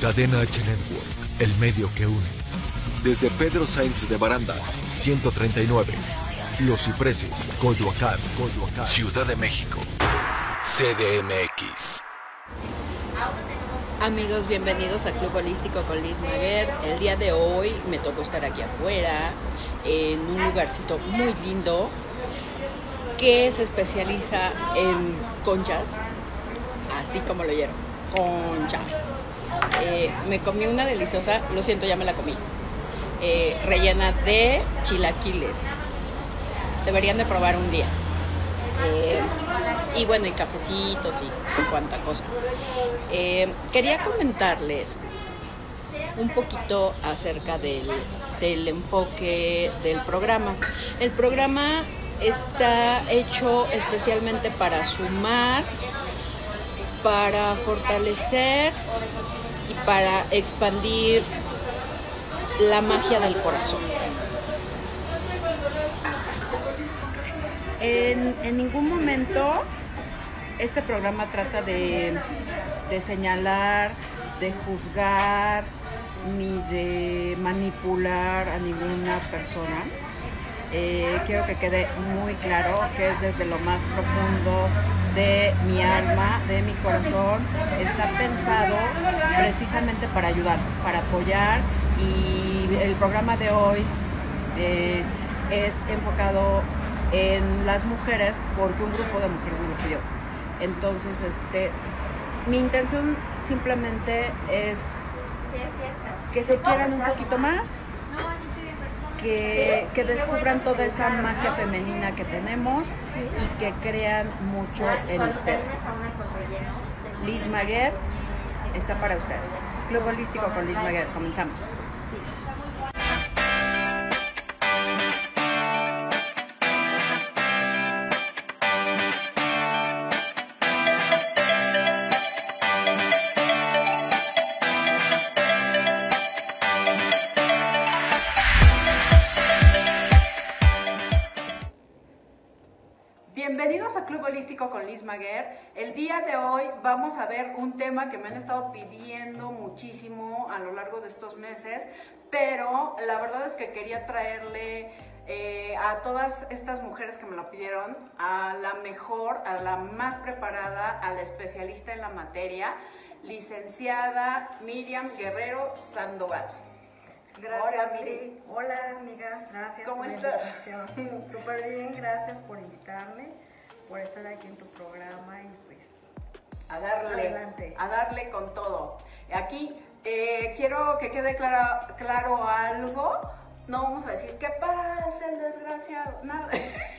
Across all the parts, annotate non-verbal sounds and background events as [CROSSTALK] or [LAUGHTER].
Cadena H Network, el medio que une. Desde Pedro Sainz de Baranda, 139. Los Cipreses, Coyoacán, Coyoacán. Ciudad de México. CDMX. Amigos, bienvenidos a Club Holístico con Liz Maguer. El día de hoy me tocó estar aquí afuera, en un lugarcito muy lindo que se especializa en conchas, así como lo oyeron, conchas. Eh, me comí una deliciosa, lo siento, ya me la comí, eh, rellena de chilaquiles. Deberían de probar un día. Eh, y bueno, y cafecitos y cuánta cosa. quería comentarles un poquito acerca del, del enfoque del programa. El programa está hecho especialmente para sumar, para fortalecer y para expandir la magia del corazón. En, ningún momento este programa trata de, señalar, de juzgar, ni de manipular a ninguna persona eh, quiero que quede muy claro que es desde lo más profundo de mi alma, de mi corazón, está pensado precisamente para ayudar, para apoyar y el programa de hoy eh, es enfocado en las mujeres porque un grupo de mujeres me lo pidió. Entonces, este, mi intención simplemente es que se quieran un poquito más, que, descubran toda esa magia femenina que tenemos y que crean mucho en ustedes. Liz Maguer está para ustedes. Club Holístico con Liz Maguer. Comenzamos. Maguer. El día de hoy vamos a ver un tema que me han estado pidiendo muchísimo a lo largo de estos meses, pero la verdad es que quería traerle eh, a todas estas mujeres que me lo pidieron, a la mejor, a la más preparada, a la especialista en la materia, licenciada Miriam Guerrero Sandoval. Gracias, Hola, Miri. Hola, amiga. Gracias. ¿Cómo estás? [LAUGHS] Súper bien, gracias por invitarme por estar aquí en tu programa y pues a darle, a darle con todo. Aquí eh, quiero que quede claro, claro algo. No vamos a decir, ¿qué pasa el desgraciado? Nada,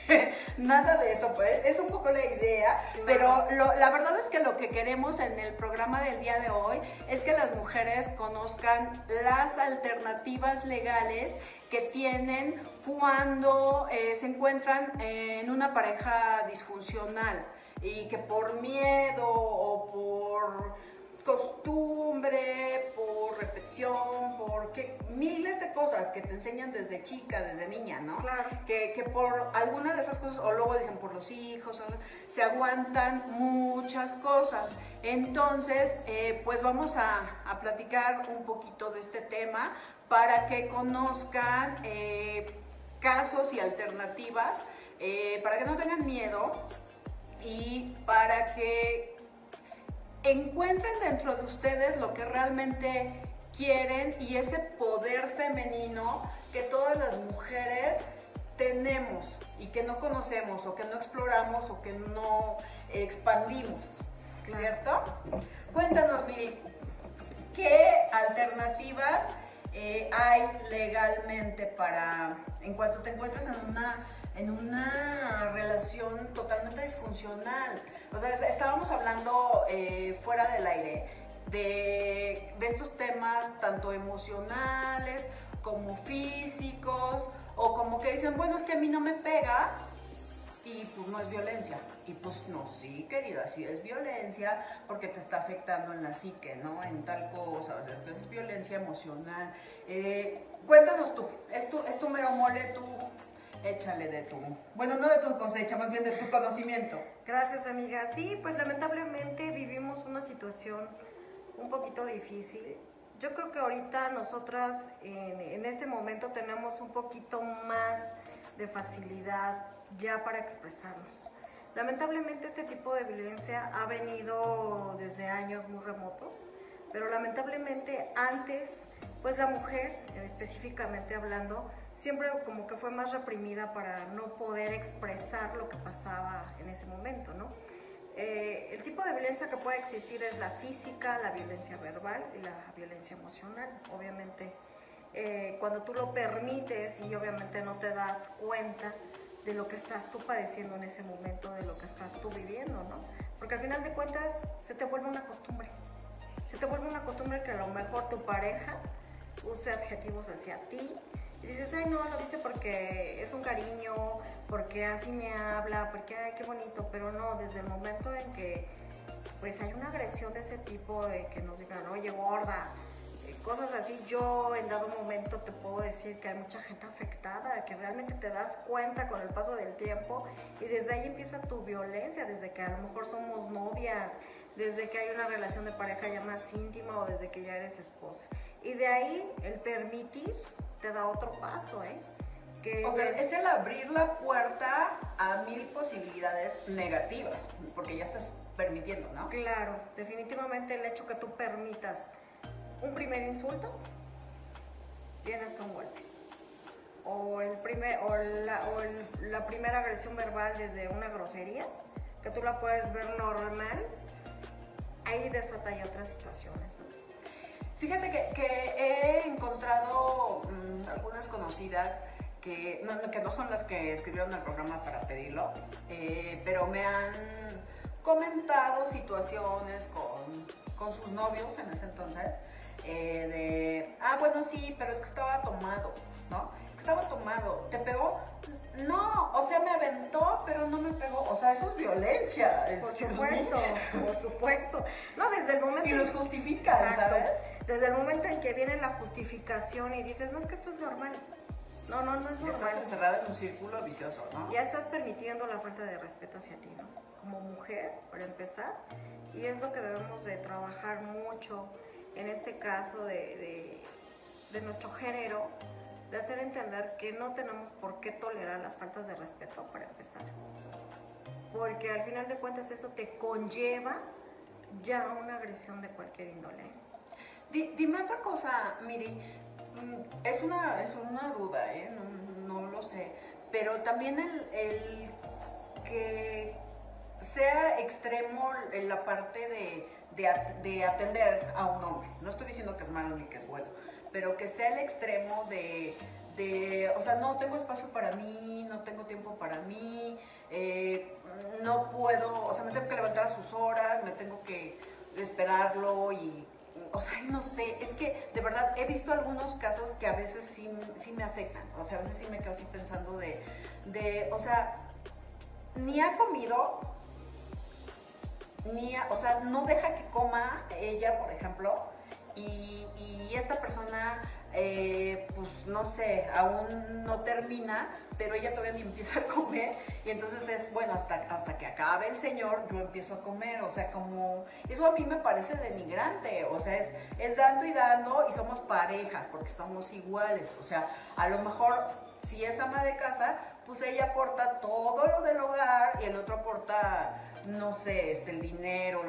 [LAUGHS] nada de eso, pues. Es un poco la idea. Pero la verdad es que lo que queremos en el programa del día de hoy es que las mujeres conozcan las alternativas legales que tienen cuando eh, se encuentran en una pareja disfuncional y que por miedo o por costumbre, por repetición, por miles de cosas que te enseñan desde chica, desde niña, ¿no? Claro. Que, que por alguna de esas cosas, o luego dicen por los hijos, se aguantan muchas cosas. Entonces, eh, pues vamos a, a, platicar un poquito de este tema para que conozcan eh, casos y alternativas eh, para que no tengan miedo y para que encuentren dentro de ustedes lo que realmente quieren y ese poder femenino que todas las mujeres tenemos y que no conocemos o que no exploramos o que no expandimos, ¿cierto? Cuéntanos, Miri, ¿qué alternativas eh, hay legalmente para, en cuanto te encuentras en una, en una relación totalmente disfuncional. O sea, estábamos hablando eh, fuera del aire de, estos temas tanto emocionales como físicos, o como que dicen, bueno, es que a mí no me pega, y pues no es violencia. Y pues no, sí, querida, sí es violencia porque te está afectando en la psique, ¿no? En tal cosa, o es violencia emocional. Eh, cuéntanos tú, es tu, es tu mero mole, tú échale de tu, bueno, no de tu cosecha, más bien de tu conocimiento. Gracias, amiga. Sí, pues lamentablemente vivimos una situación un poquito difícil Yo creo que ahorita nosotras en, en este momento tenemos un poquito más de facilidad ya para expresarnos. Lamentablemente este tipo de violencia ha venido desde años muy remotos, pero lamentablemente antes, pues la mujer, específicamente hablando, siempre como que fue más reprimida para no poder expresar lo que pasaba en ese momento, ¿no? Eh, el tipo de violencia que puede existir es la física, la violencia verbal y la violencia emocional. Obviamente, eh, cuando tú lo permites y obviamente no te das cuenta de lo que estás tú padeciendo en ese momento, de lo que estás tú viviendo, ¿no? Porque al final de cuentas se te vuelve una costumbre. Se te vuelve una costumbre que a lo mejor tu pareja use adjetivos hacia ti, y dices, ay, no, lo dice porque es un cariño, porque así me habla, porque, ay, qué bonito, pero no, desde el momento en que, pues, hay una agresión de ese tipo, de que nos digan, oye, gorda, eh, cosas así, yo en dado momento te puedo decir que hay mucha gente afectada, que realmente te das cuenta con el paso del tiempo y desde ahí empieza tu violencia, desde que a lo mejor somos novias, desde que hay una relación de pareja ya más íntima o desde que ya eres esposa. Y de ahí el permitir te da otro paso, ¿eh? Que o sea, es el abrir la puerta a mil posibilidades negativas, porque ya estás permitiendo, ¿no? Claro, definitivamente el hecho que tú permitas un primer insulto, viene hasta un golpe. O, el primer, o, la, o la primera agresión verbal desde una grosería, que tú la puedes ver normal, ahí desata ya otras situaciones, ¿no? Fíjate que, he encontrado mm, algunas conocidas que no, que no son las que escribieron el programa para pedirlo, eh, pero me han comentado situaciones con, sus novios en ese entonces, eh, de, ah, bueno, sí, pero es que estaba tomado, ¿no? Es que estaba tomado, ¿te pegó? No, o sea, me aventó, pero no me pegó. O sea, eso es violencia. Por supuesto, [LAUGHS] por supuesto. No, desde el momento... Y los justifican, ¿sabes? Desde el momento en que viene la justificación y dices, no, es que esto es normal. No, no, no es normal. estás encerrada en un círculo vicioso, ¿no? Ya estás permitiendo la falta de respeto hacia ti, ¿no? Como mujer, para empezar. Y es lo que debemos de trabajar mucho en este caso de, de nuestro género, de hacer entender que no tenemos por qué tolerar las faltas de respeto para empezar. Porque al final de cuentas eso te conlleva ya una agresión de cualquier índole. dime otra cosa, Miri, mm, es una, es una duda, ¿eh? no, lo sé, pero también el, que sea extremo en la parte de, de, atender a un hombre. No estoy diciendo que es malo ni que es bueno, pero que sea el extremo de, de o sea, no tengo espacio para mí, no tengo tiempo para mí, eh, no puedo, o sea, me tengo que levantar a sus horas, me tengo que esperarlo y, o sea, no sé, es que de verdad he visto algunos casos que a veces sí, sí me afectan, o sea, a veces sí me quedo así pensando de, de o sea, ni ha comido, ni, o sea, no deja que coma ella, por ejemplo, y, esta persona, eh, pues no sé, aún no termina, pero ella todavía ni [LAUGHS] empieza a comer. Y entonces es, bueno, hasta, hasta que acabe el señor, yo empiezo a comer, o sea, como, eso a mí me parece denigrante, o sea, es, es dando y dando y somos pareja, porque somos iguales, o sea, a lo mejor si es ama de casa, pues ella aporta todo lo del hogar y el otro aporta, no sé, este, el dinero,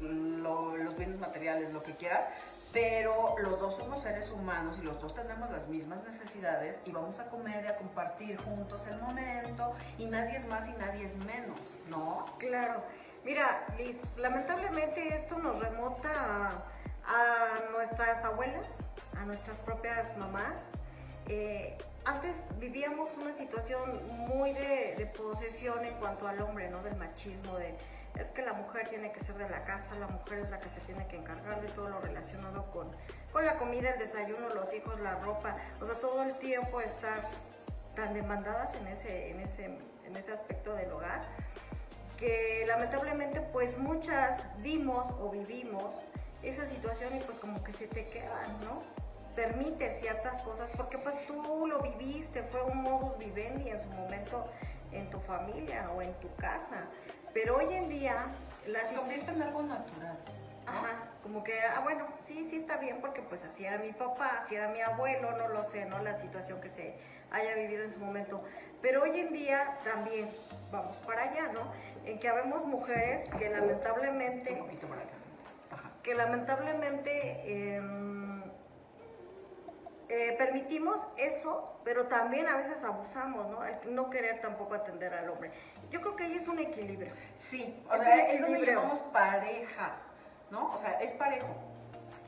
los bienes materiales, lo que quieras, pero los dos somos seres humanos y los dos tenemos las mismas necesidades y vamos a comer y a compartir juntos el momento y nadie es más y nadie es menos, ¿no? Claro. Mira, Liz, lamentablemente esto nos remota a, nuestras abuelas, a nuestras propias mamás. Eh, antes vivíamos una situación muy de, de posesión en cuanto al hombre, ¿no? Del machismo, de es que la mujer tiene que ser de la casa, la mujer es la que se tiene que encargar de todo lo relacionado con, con la comida, el desayuno, los hijos, la ropa, o sea, todo el tiempo estar tan demandadas en ese, en ese, en ese aspecto del hogar, que lamentablemente pues muchas vimos o vivimos esa situación y pues como que se te quedan, ¿no? Permite ciertas cosas porque pues tú lo viviste, fue un modus vivendi en su momento en tu familia o en tu casa. Pero hoy en día... Las... Se convierte en algo natural. Ajá, como que, ah, bueno, sí, sí está bien, porque pues así era mi papá, así era mi abuelo, no lo sé, ¿no? La situación que se haya vivido en su momento. Pero hoy en día también vamos para allá, ¿no? En que habemos mujeres que lamentablemente... Un poquito para acá. Ajá. Que lamentablemente... em, eh, permitimos eso, pero también a veces abusamos, ¿no? El no querer tampoco atender al hombre. Yo creo que ahí es un equilibrio. Sí, o Es sea, un es donde llamamos pareja, ¿no? O sea, es parejo.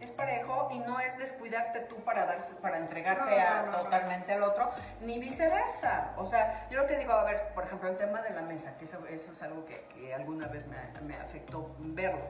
Es parejo y no es descuidarte tú para dar, para entregarte No, a- no, no, no. totalmente al otro, ni viceversa. O sea, yo lo que digo, a ver, por ejemplo, el tema de la mesa, que eso, eso es algo que, que alguna vez me, me afectó verlo.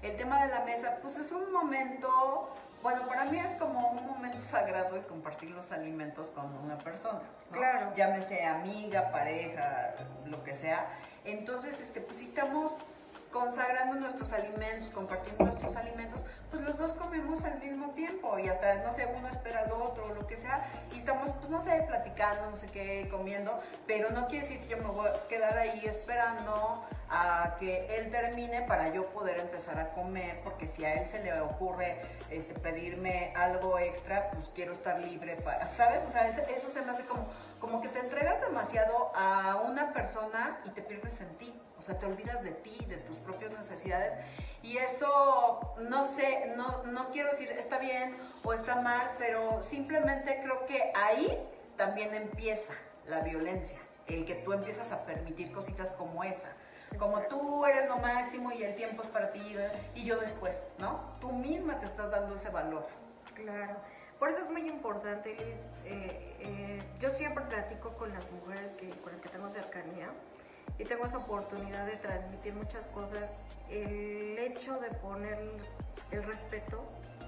El tema de la mesa, pues es un momento, bueno, para mí es como un momento sagrado el compartir los alimentos con una persona. ¿no? Claro. Llámese amiga, pareja, lo que sea. Entonces, este, pues si estamos consagrando nuestros alimentos, compartiendo nuestros alimentos, pues los dos comemos al mismo tiempo y hasta, no sé, uno espera al otro o lo que sea y estamos, pues no sé, platicando, no sé qué, comiendo, pero no quiere decir que yo me voy a quedar ahí esperando a que él termine para yo poder empezar a comer, porque si a él se le ocurre este, pedirme algo extra, pues quiero estar libre para, ¿sabes? O sea, eso, se me hace como, como que te entregas demasiado a una persona y te pierdes en ti. O sea, te olvidas de ti, de tus propias necesidades. Y eso, no sé, no, no quiero decir está bien o está mal, pero simplemente creo que ahí también empieza la violencia. El que tú empiezas a permitir cositas como esa. Como Exacto. tú eres lo máximo y el tiempo es para ti y yo después, ¿no? Tú misma te estás dando ese valor. Claro. Por eso es muy importante, Liz. eh, eh, yo siempre platico con las mujeres que, con las que tengo cercanía y tengo esa oportunidad de transmitir muchas cosas. El hecho de poner el respeto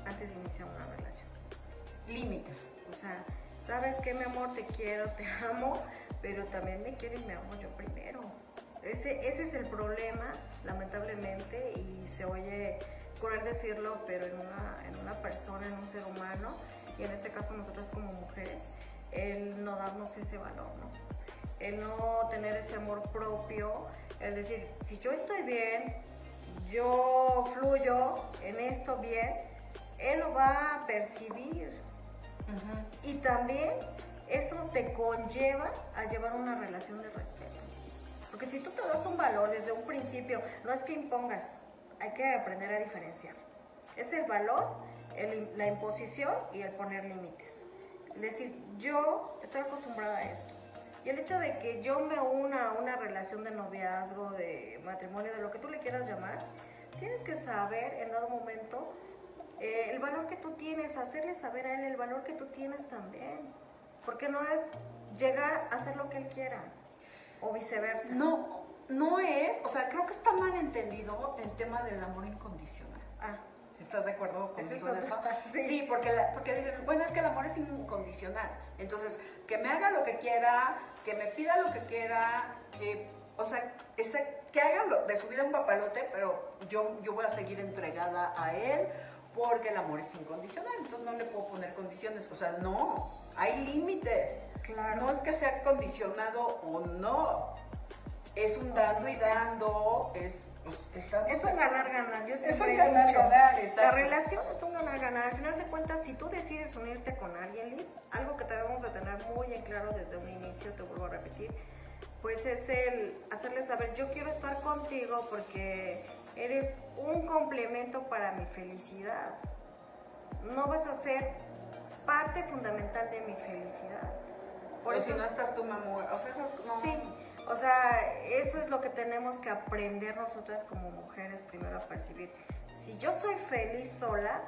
antes de iniciar una relación. Límites. O sea, ¿sabes qué, mi amor? Te quiero, te amo, pero también me quiero y me amo yo primero. Ese, ese es el problema, lamentablemente, y se oye cruel decirlo, pero en una, en una persona, en un ser humano, y en este caso nosotros como mujeres, el no darnos ese valor, ¿no? El no tener ese amor propio, el decir, si yo estoy bien, yo fluyo en esto bien, él lo va a percibir. Y también eso te conlleva a llevar una relación de respeto. Porque si tú te das un valor desde un principio, no es que impongas, hay que aprender a diferenciar. Es el valor, el- la imposición y el poner límites. Es decir, yo estoy acostumbrada a esto. Y el hecho de que yo me una a una relación de noviazgo, de matrimonio, de lo que tú le quieras llamar, tienes que saber en dado momento eh, el valor que tú tienes, hacerle saber a él el valor que tú tienes también. Porque no es llegar a hacer lo que él quiera o viceversa. No, no es, o sea, creo que está mal entendido el tema del amor incondicional. Ah, ¿Estás de acuerdo conmigo es en eso? sí. Sí, porque, la- porque dicen, bueno, es que el amor es incondicional. Entonces, que me haga lo que quiera, que me pida lo que quiera, que, o sea, ese- que haga lo- de su vida un papalote, pero yo, yo voy a seguir entregada a él porque el amor es incondicional. Entonces, no le puedo poner condiciones. O sea, no, hay límites. Claro. No es que sea condicionado o no. Es un dando y dando, es... pues, Es un ganar-ganar, yo Es siempre un he ganar-ganar, dicho, exacto. La relación es un ganar-ganar. Al final de cuentas, si tú decides unirte con alguien, Liz, algo que debemos de tener muy en claro desde un inicio, te vuelvo a repetir, pues es el hacerle saber, yo quiero estar contigo porque eres un complemento para mi felicidad. No vas a ser parte fundamental de mi felicidad. Por si no es- estás tú, mamá. O sea, eso no. Sí, o sea, eso es lo que tenemos que aprender nosotras como mujeres primero a percibir. Si yo soy feliz sola,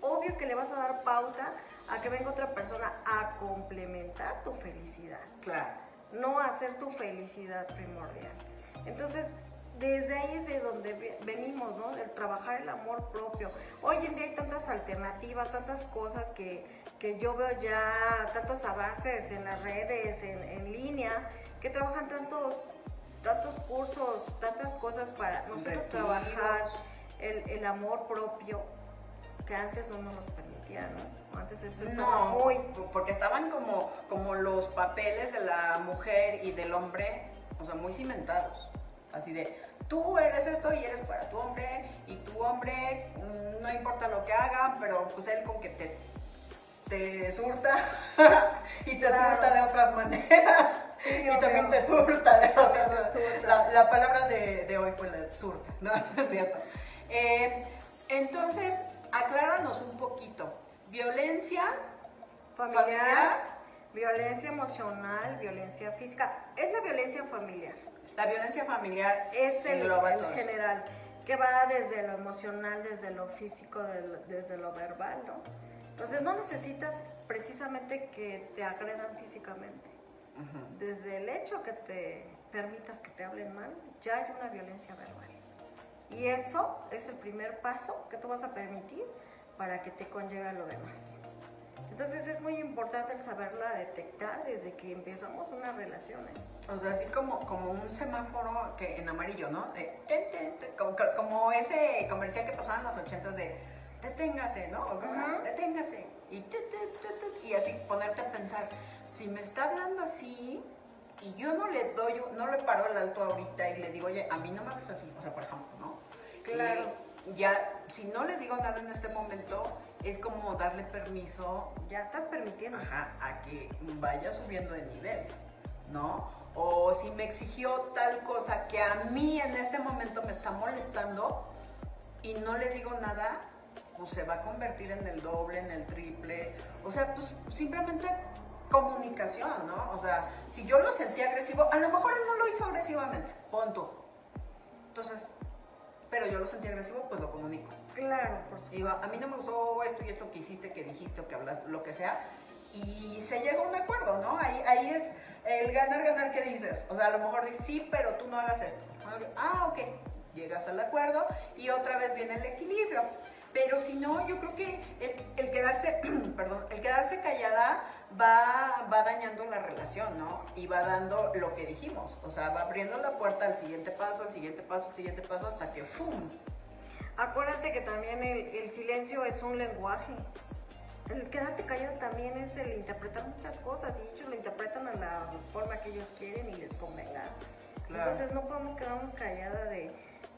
obvio que le vas a dar pauta a que venga otra persona a complementar tu felicidad, Claro. no a hacer tu felicidad primordial. Entonces, desde ahí es de donde ve- venimos, ¿no? Del trabajar el amor propio. Hoy en día hay tantas alternativas, tantas cosas que, que yo veo ya, tantos avances en las redes, en, en línea, que trabajan tantos, tantos cursos, tantas cosas para nosotros Retiros. trabajar el, el amor propio que antes no nos permitía, ¿no? Antes eso estaba No, muy... porque estaban como, como los papeles de la mujer y del hombre, o sea, muy cimentados. Así de, tú eres esto y eres para tu hombre y tu hombre mm, no importa lo que haga, pero pues él con que te, te surta [LAUGHS] y te surta de otras maneras y también te surta de otras la, la, palabra de, de, hoy fue la surta, [LAUGHS] ¿no? es cierto. Eh, entonces, acláranos un poquito. Violencia familiar Violencia emocional, violencia física. Es la violencia familiar. La violencia familiar es el, el general, que va desde lo emocional, desde lo físico, desde lo verbal, ¿no? Entonces no necesitas precisamente que te agredan físicamente. Desde el hecho que te permitas que te hablen mal, ya hay una violencia verbal. Y eso es el primer paso que tú vas a permitir para que te conlleve a lo demás. Entonces es muy importante el saberla detectar desde que empezamos una relación. ¿eh? O sea, así como, como un semáforo que en amarillo, ¿no? como, ese comercial que pasaba en los ochentas de deténgase, ¿no? Deténgase. Y, y así ponerte a pensar, si me está hablando así y yo no le doy, no le paro el alto ahorita y le digo, oye, a mí no me hables así, o sea, por ejemplo, ¿no? Claro. ya, si no le digo nada en este momento, es como darle permiso. Ya estás permitiendo. a que vaya subiendo de nivel, ¿no? O si me exigió tal cosa que a mí en este momento me está molestando y no le digo nada, pues se va a convertir en el doble, en el triple. O sea, pues simplemente comunicación, ¿no? O sea, si yo lo sentí agresivo, a lo mejor él no lo hizo agresivamente, punto. Entonces, pero yo lo sentí agresivo, pues lo comunico. Claro, por supuesto. Digo, a mí no me gustó esto y esto que hiciste, que dijiste o que hablaste, lo que sea. Y se llega a un acuerdo, ¿no? Ahí, ahí es el ganar, ganar que dices. O sea, a lo mejor dices, sí, pero tú no hagas esto. Ah, ok. Llegas al acuerdo y otra vez viene el equilibrio. Pero si no, yo creo que el, quedarse, [CLEARS THROAT] perdón, el quedarse callada va, va dañando la relación, ¿no? Y va dando lo que dijimos. O sea, va abriendo la puerta al siguiente paso, al siguiente paso, al siguiente paso, hasta que ¡fum! Acuérdate que también el, silencio es un lenguaje. El quedarte callado también es el interpretar muchas cosas y ellos lo interpretan a la forma que ellos quieren y les convenga. Entonces no podemos quedarnos callada de,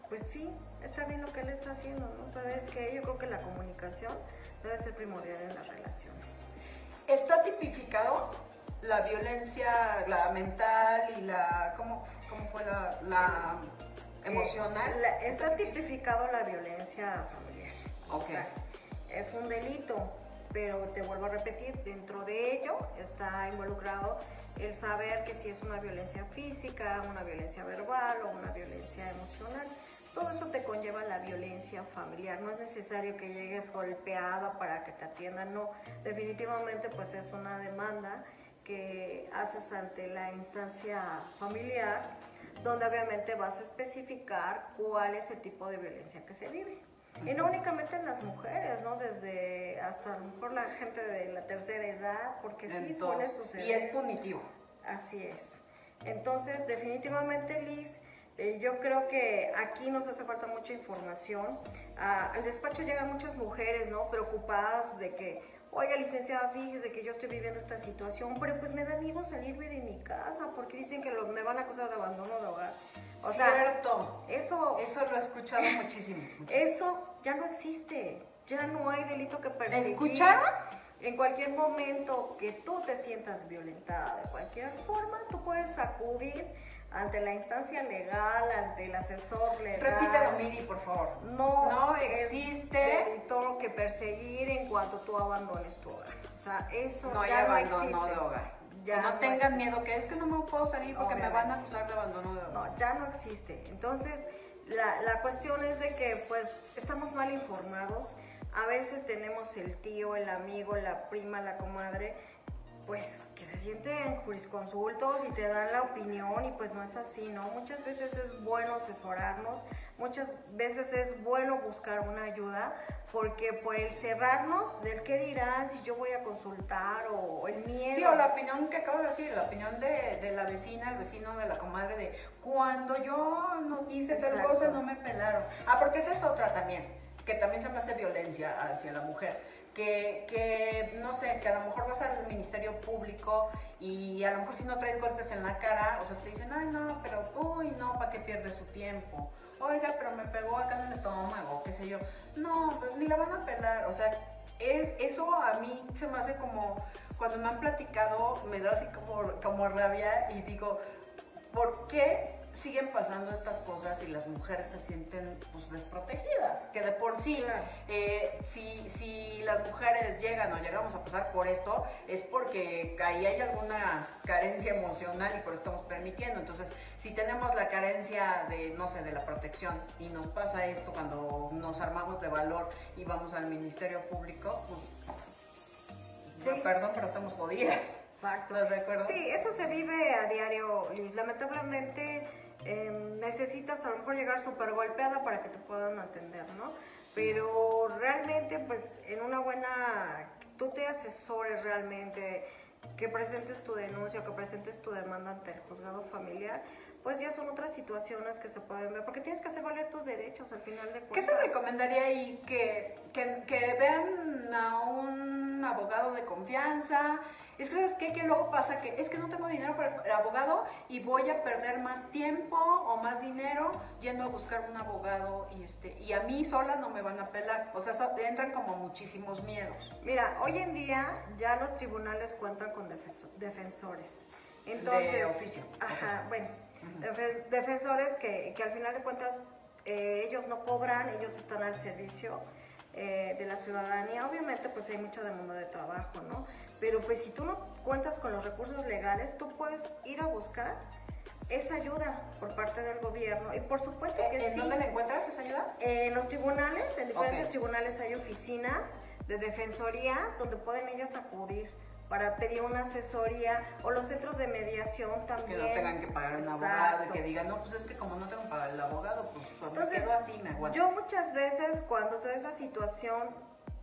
pues sí, está bien lo que él está haciendo, ¿no? Sabes que yo creo que la comunicación debe ser primordial en las relaciones. ¿Está tipificado la violencia, la mental y la, ¿cómo, cómo fue la emocional. está tipificado la violencia familiar. Ok. es un delito, pero te vuelvo a repetir, dentro de ello está involucrado el saber que si es una violencia física, una violencia verbal o una violencia emocional. Todo eso te conlleva la violencia familiar. No es necesario que llegues golpeada para que te atiendan, no. Definitivamente pues es una demanda que haces ante la instancia familiar donde obviamente vas a especificar cuál es el tipo de violencia que se vive. Y no únicamente en las mujeres, ¿no? Desde hasta a lo mejor la gente de la tercera edad, porque sí suele suceder. Y es punitivo. Así es. Entonces, definitivamente, Liz, eh, yo creo que aquí nos hace falta mucha información. Ah, al despacho llegan muchas mujeres, ¿no? Preocupadas de que oiga licenciada, fíjese que yo estoy viviendo esta situación, pero pues me da miedo salirme de mi casa porque dicen que me van a acusar de abandono de hogar. O sea, Cierto. Eso, eso lo he escuchado muchísimo, Eso ya no existe. Ya no hay delito que perseguir. ¿Escucharon? En cualquier momento que tú te sientas violentada de cualquier forma, tú puedes acudir ante la instancia legal, ante el asesor legal. Repítelo, Miri, por favor. No, no existe todo que perseguir en cuanto tú abandones tu hogar. O sea, eso no ya hay abandono de hogar. Ya no, tengan miedo, que es que no me puedo salir porque me van a acusar de abandono de hogar. No, ya no existe. Entonces, la, la cuestión es de que, pues, estamos mal informados. A veces tenemos el tío, el amigo, la prima, la comadre pues que se sienten jurisconsultos y te dan la opinión y pues no es así, ¿no? Muchas veces es bueno asesorarnos, muchas veces es bueno buscar una ayuda, porque por el cerrarnos del qué dirán si yo voy a consultar o el miedo. Sí, o la opinión que acabo de decir, la opinión de, de la vecina, el vecino, de la comadre, de cuando yo no hice tal cosa no me pelaron. Ah, porque esa es otra también, que también se me hace violencia hacia la mujer que, que, no sé, que a lo mejor vas al Ministerio Público y a lo mejor si no traes golpes en la cara, o sea, te dicen, ay, no, pero, uy, no, ¿para qué pierdes su tiempo? Oiga, pero me pegó acá en el estómago, qué sé yo. No, pues ni la van a pelar, o sea, es, eso a mí se me hace como, cuando me han platicado, me da así como, como rabia y digo, ¿por qué siguen pasando estas cosas y las mujeres se sienten pues, desprotegidas. Que de por sí, eh, si, si, las mujeres llegan o llegamos a pasar por esto, es porque ahí hay alguna carencia emocional y por eso estamos permitiendo. Entonces, si tenemos la carencia de, no sé, de la protección y nos pasa esto cuando nos armamos de valor y vamos al Ministerio Público, pues, sí. perdón, pero estamos jodidas. Exacto. ¿Estás de acuerdo? Sí, eso se vive a diario, Liz. Lamentablemente Em, necesitas a lo mejor llegar súper golpeada para que te puedan atender, ¿no? Pero realmente, pues en una buena, tú te asesores realmente, que presentes tu denuncia, que presentes tu demanda ante el juzgado familiar, pues ya son otras situaciones que se pueden ver, porque tienes que hacer valer tus derechos al final de cuentas. ¿Qué se recomendaría ahí? Que, que, que vean a un abogado de confianza, es que, ¿sabes qué? Que luego pasa que es que no tengo dinero para el abogado y voy a perder más tiempo o más dinero yendo a buscar un abogado y, este, y a mí sola no me van a pelar. O sea, entran como muchísimos miedos. Mira, hoy en día ya los tribunales cuentan con defensores. Entonces, de oficio. Ajá, bueno, defensores que, que, al final de cuentas eh, ellos no cobran, ellos están al servicio eh, de la ciudadanía. Obviamente, pues hay mucha demanda de trabajo, ¿no? Pero pues si tú no cuentas con los recursos legales, tú puedes ir a buscar esa ayuda por parte del gobierno. Y por supuesto que ¿En sí. dónde la encuentras esa ayuda? en los tribunales, en diferentes tribunales hay oficinas de defensorías donde pueden ellas acudir para pedir una asesoría o los centros de mediación también. Que no tengan que pagar un abogado y que digan, no, pues es que como no tengo que pagar el abogado, pues, pues Entonces, me quedo así, me aguanto. Yo muchas veces cuando se da esa situación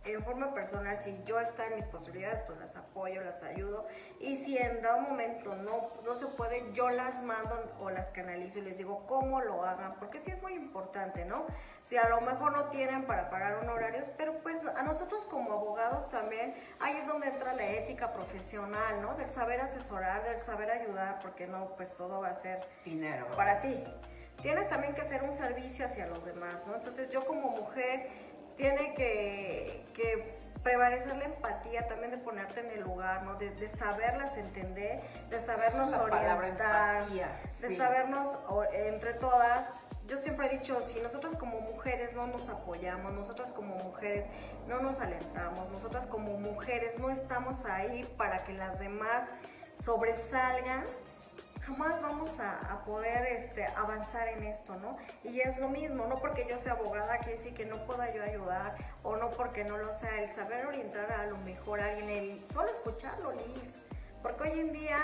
en forma personal, si yo está en mis posibilidades, pues las apoyo, las ayudo. Y si en dado momento no, no se puede, yo las mando o las canalizo y les digo cómo lo hagan, porque sí es muy importante, ¿no? Si a lo mejor no tienen para pagar un horario, pero pues a nosotros como abogados también, ahí es donde entra la ética profesional, ¿no? Del saber asesorar, del saber ayudar, porque no, pues todo va a ser dinero para ti. Tienes también que hacer un servicio hacia los demás, ¿no? Entonces yo como mujer tiene que, prevalecer la empatía, también de ponerte en el lugar, ¿no? De, saberlas entender, de sabernos orientar, de sabernos entre todas. Yo siempre he dicho, si nosotras como mujeres no nos apoyamos, nosotras como mujeres no nos alentamos, nosotras como mujeres no estamos ahí para que las demás sobresalgan, jamás vamos a, poder este, avanzar en esto, ¿no? Y es lo mismo, no porque yo sea abogada quiere decir que no pueda yo ayudar o no porque no lo sea, el saber orientar a lo mejor a alguien, el solo escucharlo, Liz, porque hoy en día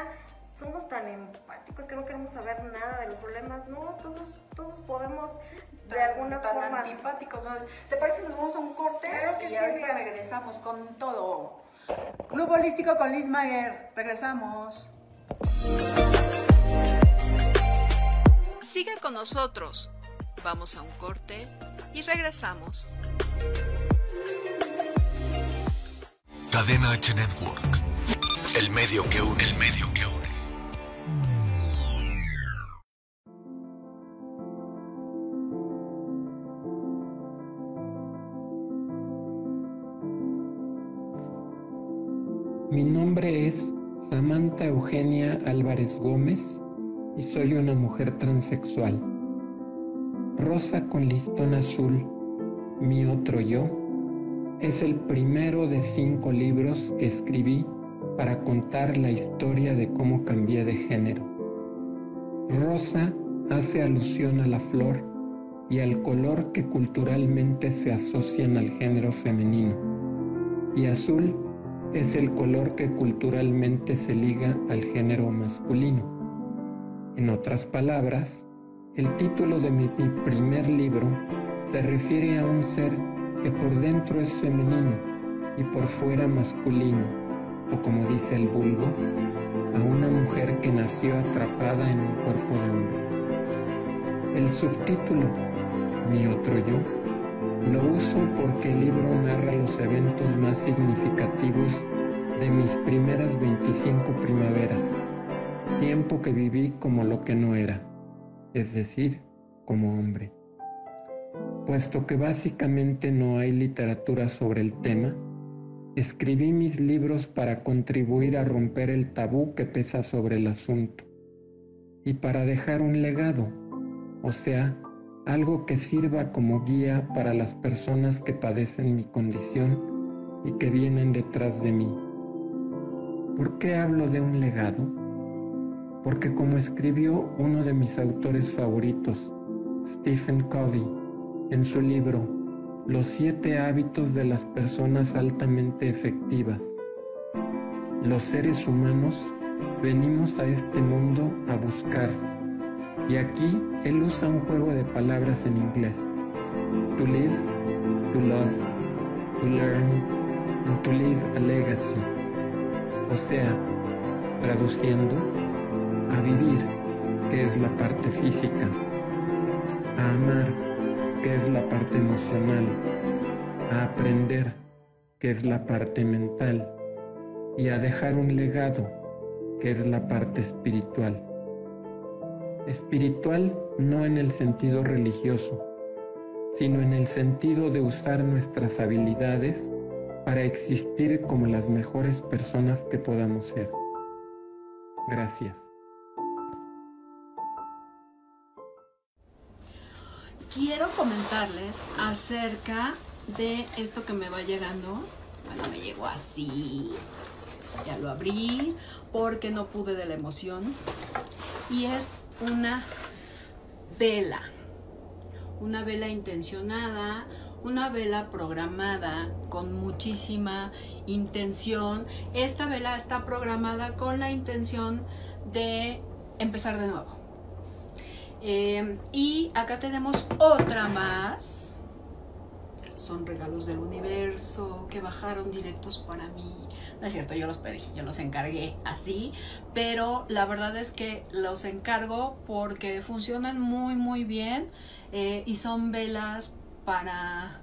somos tan empáticos que no queremos saber nada de los problemas, no, todos, todos podemos de alguna tan forma... antipáticos, ¿te parece que nos vamos a un corte? Claro que y ahorita regresamos con todo. Club Holístico con Liz Maguer, regresamos. Sigan con nosotros. Vamos a un corte y regresamos. Cadena H Network. El medio que une, el medio que une. Mi nombre es Samantha Eugenia Álvarez Gómez y soy una mujer transexual. Rosa con listón azul, mi otro yo, es el primero de cinco libros que escribí para contar la historia de cómo cambié de género. Rosa hace alusión a la flor y al color que culturalmente se asocian al género femenino. Y azul es el color que culturalmente se liga al género masculino. En otras palabras, el título de mi, primer libro se refiere a un ser que por dentro es femenino y por fuera masculino, o como dice el vulgo, a una mujer que nació atrapada en un cuerpo de hombre. El subtítulo, Mi otro yo, lo uso porque el libro narra los eventos más significativos de mis primeras 25 primaveras, tiempo que viví como lo que no era, es decir, como hombre. Puesto que básicamente no hay literatura sobre el tema, escribí mis libros para contribuir a romper el tabú que pesa sobre el asunto y para dejar un legado, o sea, algo que sirva como guía para las personas que padecen mi condición y que vienen detrás de mí. ¿Por qué hablo de un legado? Porque como escribió uno de mis autores favoritos, Stephen Covey, en su libro Los siete hábitos de las personas altamente efectivas, los seres humanos venimos a este mundo a buscar y aquí él usa un juego de palabras en inglés. To live, to love, to learn, and to leave a legacy. O sea, traduciendo, a vivir, que es la parte física, a amar, que es la parte emocional, a aprender, que es la parte mental, y a dejar un legado, que es la parte espiritual. Espiritual no en el sentido religioso, sino en el sentido de usar nuestras habilidades para existir como las mejores personas que podamos ser. Gracias. Quiero comentarles acerca de esto que me va llegando. Bueno, me llegó así. Ya lo abrí porque no pude de la emoción. Y es una vela, una vela intencionada, una vela programada con muchísima intención. Esta vela está programada con la intención de empezar de nuevo. Eh, y acá tenemos otra más son regalos del universo que bajaron directos para mí. No es cierto, yo los pedí, yo los encargué así, pero la verdad es que los encargo porque funcionan muy muy bien eh, y son velas para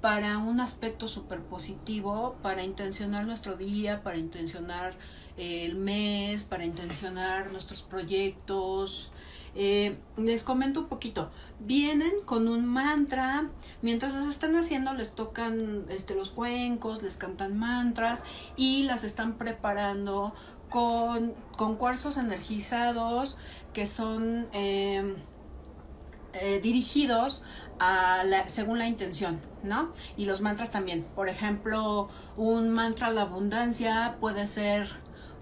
para un aspecto súper positivo, para intencionar nuestro día, para intencionar el mes, para intencionar nuestros proyectos, eh, les comento un poquito. Vienen con un mantra. Mientras las están haciendo, les tocan este, los cuencos, les cantan mantras y las están preparando con, cuarzos energizados que son eh, eh, dirigidos según la intención, ¿no? Y los mantras también. Por ejemplo, un mantra a la abundancia puede ser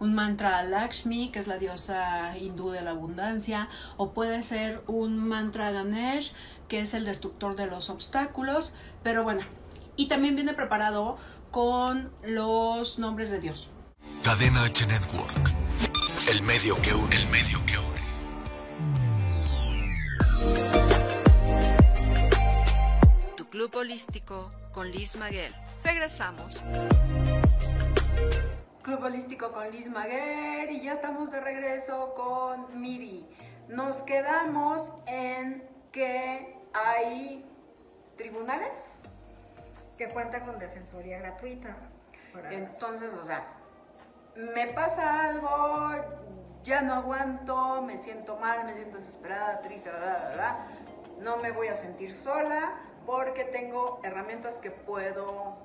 un mantra a Lakshmi, que es la diosa hindú de la abundancia, o puede ser un mantra a Ganesh, que es el destructor de los obstáculos, pero bueno, y también viene preparado con los nombres de Dios. Cadena H Network, el medio que une, el medio que une. Tu club holístico con Liz Maguel. Regresamos. Club Holístico con Liz Maguer y ya estamos de regreso con Miri. Nos quedamos en que hay tribunales que cuenta con defensoría gratuita. Entonces, o sea, me pasa algo, ya no aguanto, me siento mal, me siento desesperada, triste, no me voy a sentir sola porque tengo herramientas que puedo,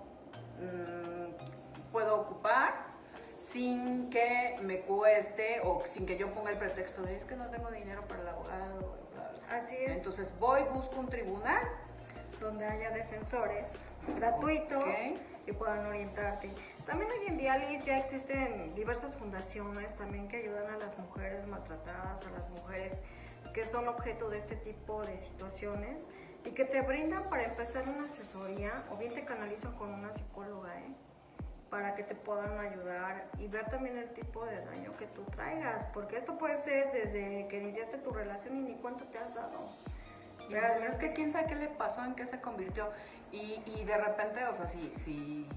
mm, puedo ocupar sin que me cueste o sin que yo ponga el pretexto de es que no tengo dinero para el abogado. Así es. Entonces voy, busco un tribunal. Donde haya defensores gratuitos y puedan orientarte. También hoy en día, Liz, ya existen diversas fundaciones también que ayudan a las mujeres maltratadas, a las mujeres que son objeto de este tipo de situaciones y que te brindan para empezar una asesoría o bien te canalizan con una psicóloga, ¿eh? Para que te puedan ayudar y ver también el tipo de daño que tú traigas, porque esto puede ser desde que iniciaste tu relación y ni cuánto te has dado. es que quién sabe qué le pasó, en qué se convirtió. Y, y de repente, o sea, si, si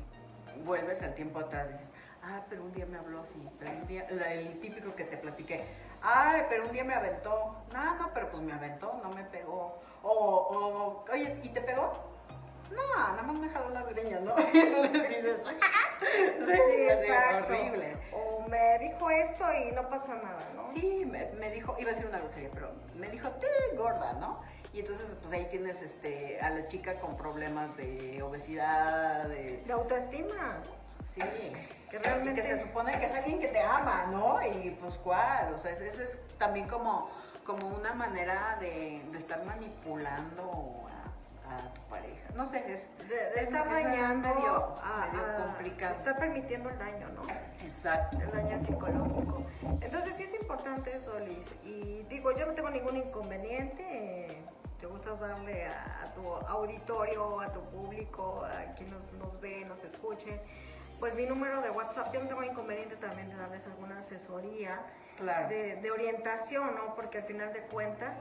vuelves el tiempo atrás, dices, ah, pero un día me habló así, pero un día, el típico que te platiqué, ay, pero un día me aventó, no, no, pero pues me aventó, no me pegó. O, o oye, ¿y te pegó? No, nada más me jaló las greñas, ¿no? [LAUGHS] Entonces dices, Sí, exacto. horrible. O me dijo esto y no pasa nada, ¿no? Sí, me, me dijo, iba a decir una grosería, pero me dijo, te gorda, ¿no? Y entonces, pues ahí tienes este, a la chica con problemas de obesidad, de... De autoestima. Sí, Que realmente- que se supone que es alguien que te ama, ¿no? Y pues cuál, o sea, es- eso es también como, como una manera de, de estar manipulando a, a tu pareja. No sé, es, De, es- estar es dañando, medio, a- medio a- complicado. Está permitiendo el daño, ¿no? Exacto. el daño psicológico. Entonces sí es importante eso, Liz. Y digo, yo no tengo ningún inconveniente. Te gusta darle a, a tu auditorio, a tu público, a quien nos, nos ve, nos escuche. Pues mi número de WhatsApp, yo no tengo inconveniente también de darles alguna asesoría, Claro. de, de orientación, ¿no? Porque al final de cuentas,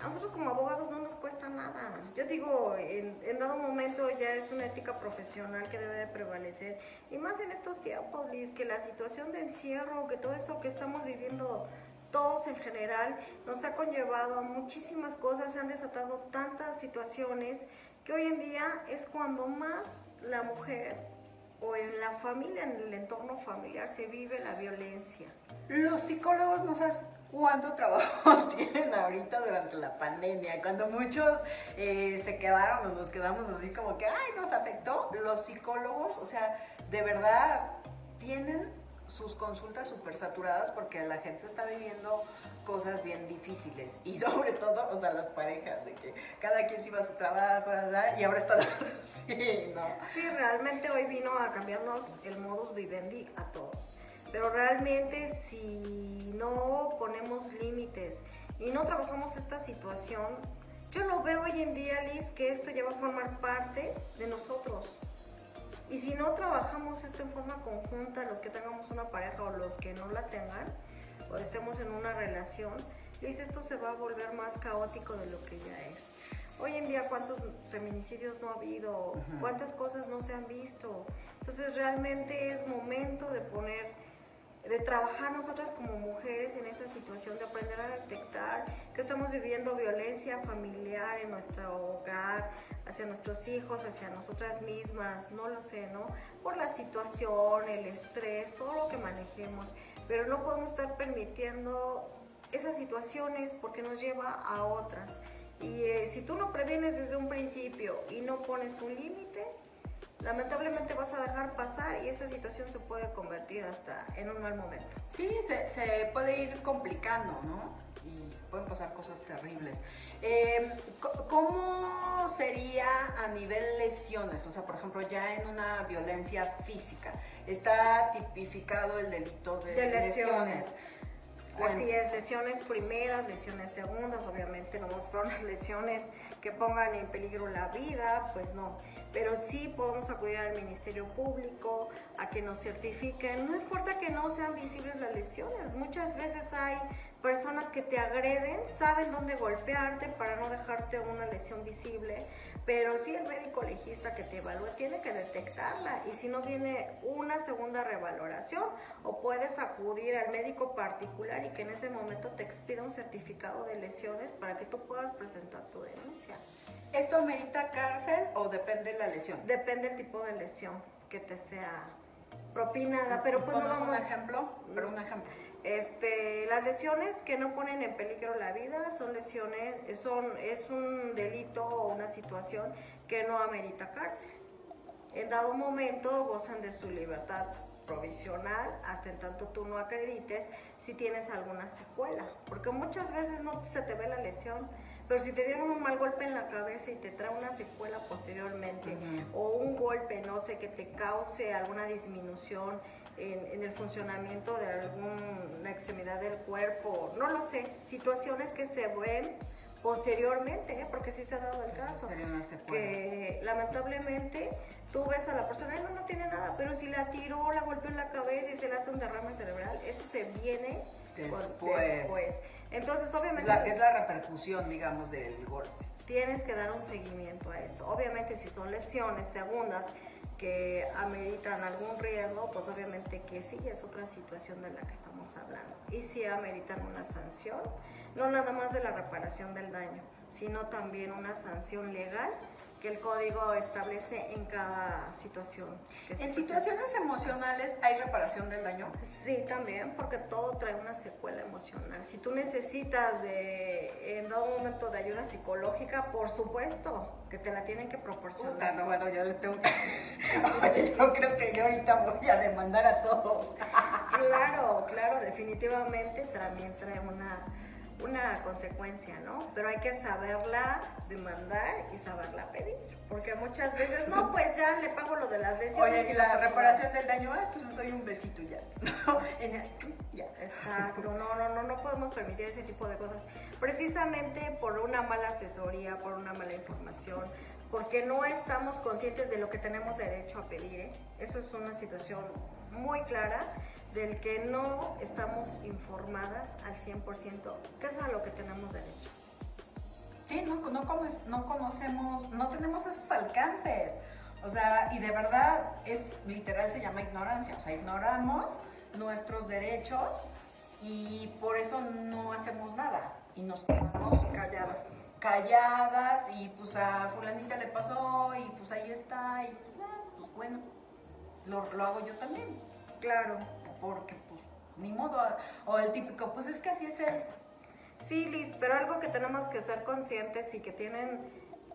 a nosotros como abogados no nos cuesta nada. Yo digo, en, en dado momento ya es una ética profesional que debe de prevalecer. Y más en estos tiempos, Liz, que la situación de encierro, que todo esto que estamos viviendo todos en general, nos ha conllevado a muchísimas cosas, se han desatado tantas situaciones que hoy en día es cuando más la mujer o en la familia, en el entorno familiar, se vive la violencia. Los psicólogos no sabes cuánto trabajo [LAUGHS] tienen ahorita durante la pandemia, cuando muchos eh, se quedaron o nos quedamos así como que, ay, nos afectó. Los psicólogos, o sea, de verdad, tienen sus consultas súper saturadas porque la gente está viviendo cosas bien difíciles y [LAUGHS] sobre todo, o sea, las parejas, de que cada quien se iba a su trabajo, y ahora están [LAUGHS] así, ¿no? Sí, realmente hoy vino a cambiarnos el modus vivendi a todos. Pero realmente si no ponemos límites y no trabajamos esta situación, yo lo veo hoy en día, Liz, que esto ya va a formar parte de nosotros. Y si no trabajamos esto en forma conjunta, los que tengamos una pareja o los que no la tengan, o estemos en una relación, Liz, esto se va a volver más caótico de lo que ya es. Hoy en día, ¿cuántos feminicidios no ha habido? ¿Cuántas cosas no se han visto? Entonces, realmente es momento de poner, de trabajar nosotras como mujeres en esa situación, de aprender a detectar que estamos viviendo violencia familiar en nuestro hogar, hacia nuestros hijos, hacia nosotras mismas, no lo sé, ¿no? Por la situación, el estrés, todo lo que manejemos, pero no podemos estar permitiendo esas situaciones porque nos lleva a otras. Y eh, si tú no previenes desde un principio y no pones un límite, lamentablemente vas a dejar pasar y esa situación se puede convertir hasta en un mal momento. Sí, se, se puede ir complicando, ¿no? Y pueden pasar cosas terribles. Eh, ¿Cómo sería a nivel lesiones? O sea, por ejemplo, ya en una violencia física, está tipificado el delito de, De lesiones. lesiones. Así es, lesiones primeras, lesiones segundas, obviamente no vamos unas lesiones que pongan en peligro la vida, pues no. Pero sí podemos acudir al Ministerio Público a que nos certifiquen. No importa que no sean visibles las lesiones, muchas veces hay personas que te agreden, saben dónde golpearte para no dejarte una lesión visible, pero sí el médico legista que te evalúe tiene que detectarla y si no viene una segunda revaloración o puedes acudir al médico particular y que en ese momento te expida un certificado de lesiones para que tú puedas presentar tu denuncia. ¿Esto amerita cárcel o depende de la lesión? Depende del tipo de lesión que te sea propinada, pero pues no ¿Pones vamos... un ejemplo? Pero un ejemplo. Este, las lesiones que no ponen en peligro la vida son lesiones, son, es un delito o una situación que no amerita cárcel. En dado momento gozan de su libertad provisional hasta en tanto tú no acredites si tienes alguna secuela, porque muchas veces no se te ve la lesión, pero si te dieron un mal golpe en la cabeza y te trae una secuela posteriormente o un golpe, no sé, que te cause alguna disminución en, en el funcionamiento de alguna extremidad del cuerpo, no lo sé, situaciones que se ven posteriormente, ¿eh? porque sí se ha dado el caso, que lamentablemente tú ves a la persona y no, no tiene nada, pero si la tiró, la golpeó en la cabeza y se le hace un derrame cerebral, eso se viene Después. después. Entonces, Es obviamente, la, es la repercusión, digamos, del golpe. tienes que dar un seguimiento a eso. Obviamente, si son lesiones segundas que ameritan algún riesgo, pues obviamente que sí, es otra situación de la que estamos hablando. Y si ameritan una sanción, no nada más de la reparación del daño, sino también una sanción legal que el código establece en cada situación. en situaciones emocionales hay reparación del daño. Sí, también, porque todo trae una secuela emocional. Si tú necesitas de, en algún momento de ayuda psicológica, por supuesto, que te la tienen que proporcionar. no, bueno, yo le tengo [LAUGHS] Oye, yo creo que yo ahorita voy a demandar a todos. [LAUGHS] claro, claro, definitivamente también trae una una consecuencia, ¿no? Pero hay que saberla demandar y saberla pedir. Porque muchas veces, no, [LAUGHS] pues ya le pago lo de las lesiones. Oye, y la reparación del daño, pues me doy un besito ya. [LAUGHS] ya. Exacto, no, no, no, no podemos permitir ese tipo de cosas. Precisamente por una mala asesoría, por una mala información, porque no estamos conscientes de lo que tenemos derecho a pedir. ¿eh? Eso es una situación muy clara del que no estamos informadas al 100%, que es a lo que tenemos derecho. Sí, no, no, no conocemos, no tenemos esos alcances. O sea, y de verdad es literal se llama ignorancia. O sea, ignoramos nuestros derechos y por eso no hacemos nada. Y nos quedamos calladas. Calladas y pues a fulanita le pasó y pues ahí está y pues bueno, lo, lo hago yo también. Claro porque pues ni modo, o el típico, pues es que así es él. Sí, Liz, pero algo que tenemos que ser conscientes y que tienen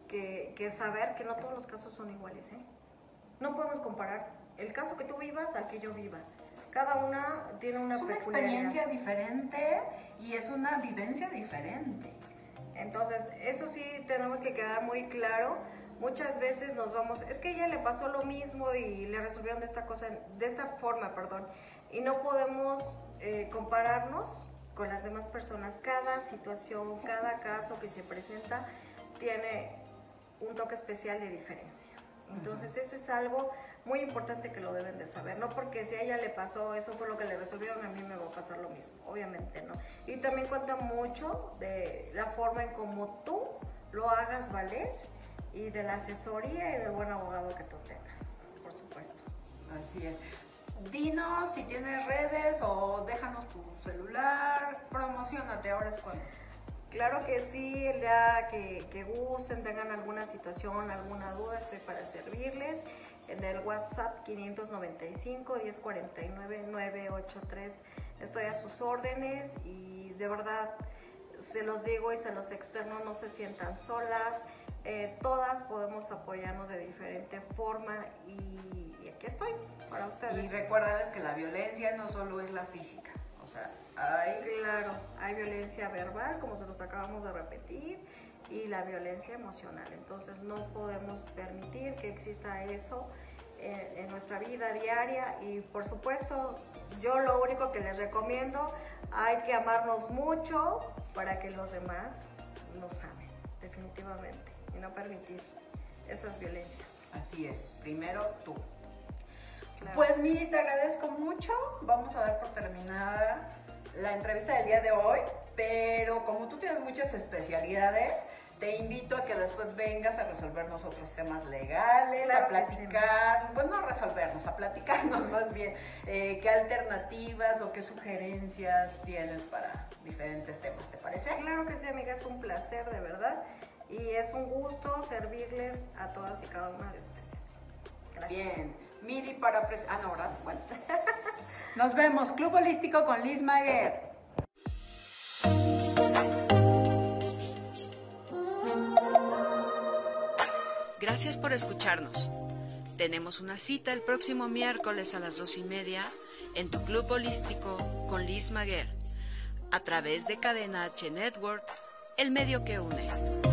que, saber que no todos los casos son iguales, ¿eh? No podemos comparar el caso que tú vivas al que yo viva. Cada una tiene una, es una experiencia diferente y es una vivencia diferente. Entonces, eso sí tenemos que quedar muy claro muchas veces nos vamos, es que a ella le pasó lo mismo y le resolvieron de esta cosa, de esta forma, perdón, y no podemos eh, compararnos con las demás personas. Cada situación, cada caso que se presenta tiene un toque especial de diferencia. Entonces eso es algo muy importante que lo deben de saber, no porque si a ella le pasó, eso fue lo que le resolvieron, a mí me va a pasar lo mismo, obviamente no. Y también cuenta mucho de la forma en cómo tú lo hagas valer y de la asesoría y del buen abogado que tú tengas, por supuesto. Así es. Dinos si tienes redes o déjanos tu celular, promocionate, ahora es cuando. Claro que sí, el día que, que, gusten, tengan alguna situación, alguna duda, estoy para servirles. En el WhatsApp 595-1049-983 estoy a sus órdenes y de verdad se los digo y se los externo, no se sientan solas. Eh, todas podemos apoyarnos de diferente forma y, aquí estoy para ustedes. Y recuerden que la violencia no solo es la física, o sea, hay... Claro, hay violencia verbal, como se nos acabamos de repetir, y la violencia emocional. Entonces no podemos permitir que exista eso en, en nuestra vida diaria y por supuesto yo lo único que les recomiendo, hay que amarnos mucho para que los demás nos amen, definitivamente no permitir esas violencias. Así es, primero tú. Pues Miri, te agradezco mucho. Vamos a dar por terminada la entrevista del día de hoy, pero como tú tienes muchas especialidades, te invito a que después vengas a resolvernos otros temas legales, a platicar, bueno, no a resolvernos, a platicarnos [LAUGHS] más bien, eh, qué alternativas o qué sugerencias tienes para diferentes temas, ¿te parece? Claro que sí, amiga, es un placer, de verdad y es un gusto servirles a todas y cada una de ustedes. Gracias. Bien, Miri para Ah, no, ¿verdad? Bueno. [LAUGHS] Nos vemos, Club Holístico con Liz Maguer. Gracias por escucharnos. Tenemos una cita el próximo miércoles a las dos y media en tu Club Holístico con Liz Maguer a través de Cadena H Network, el medio que une.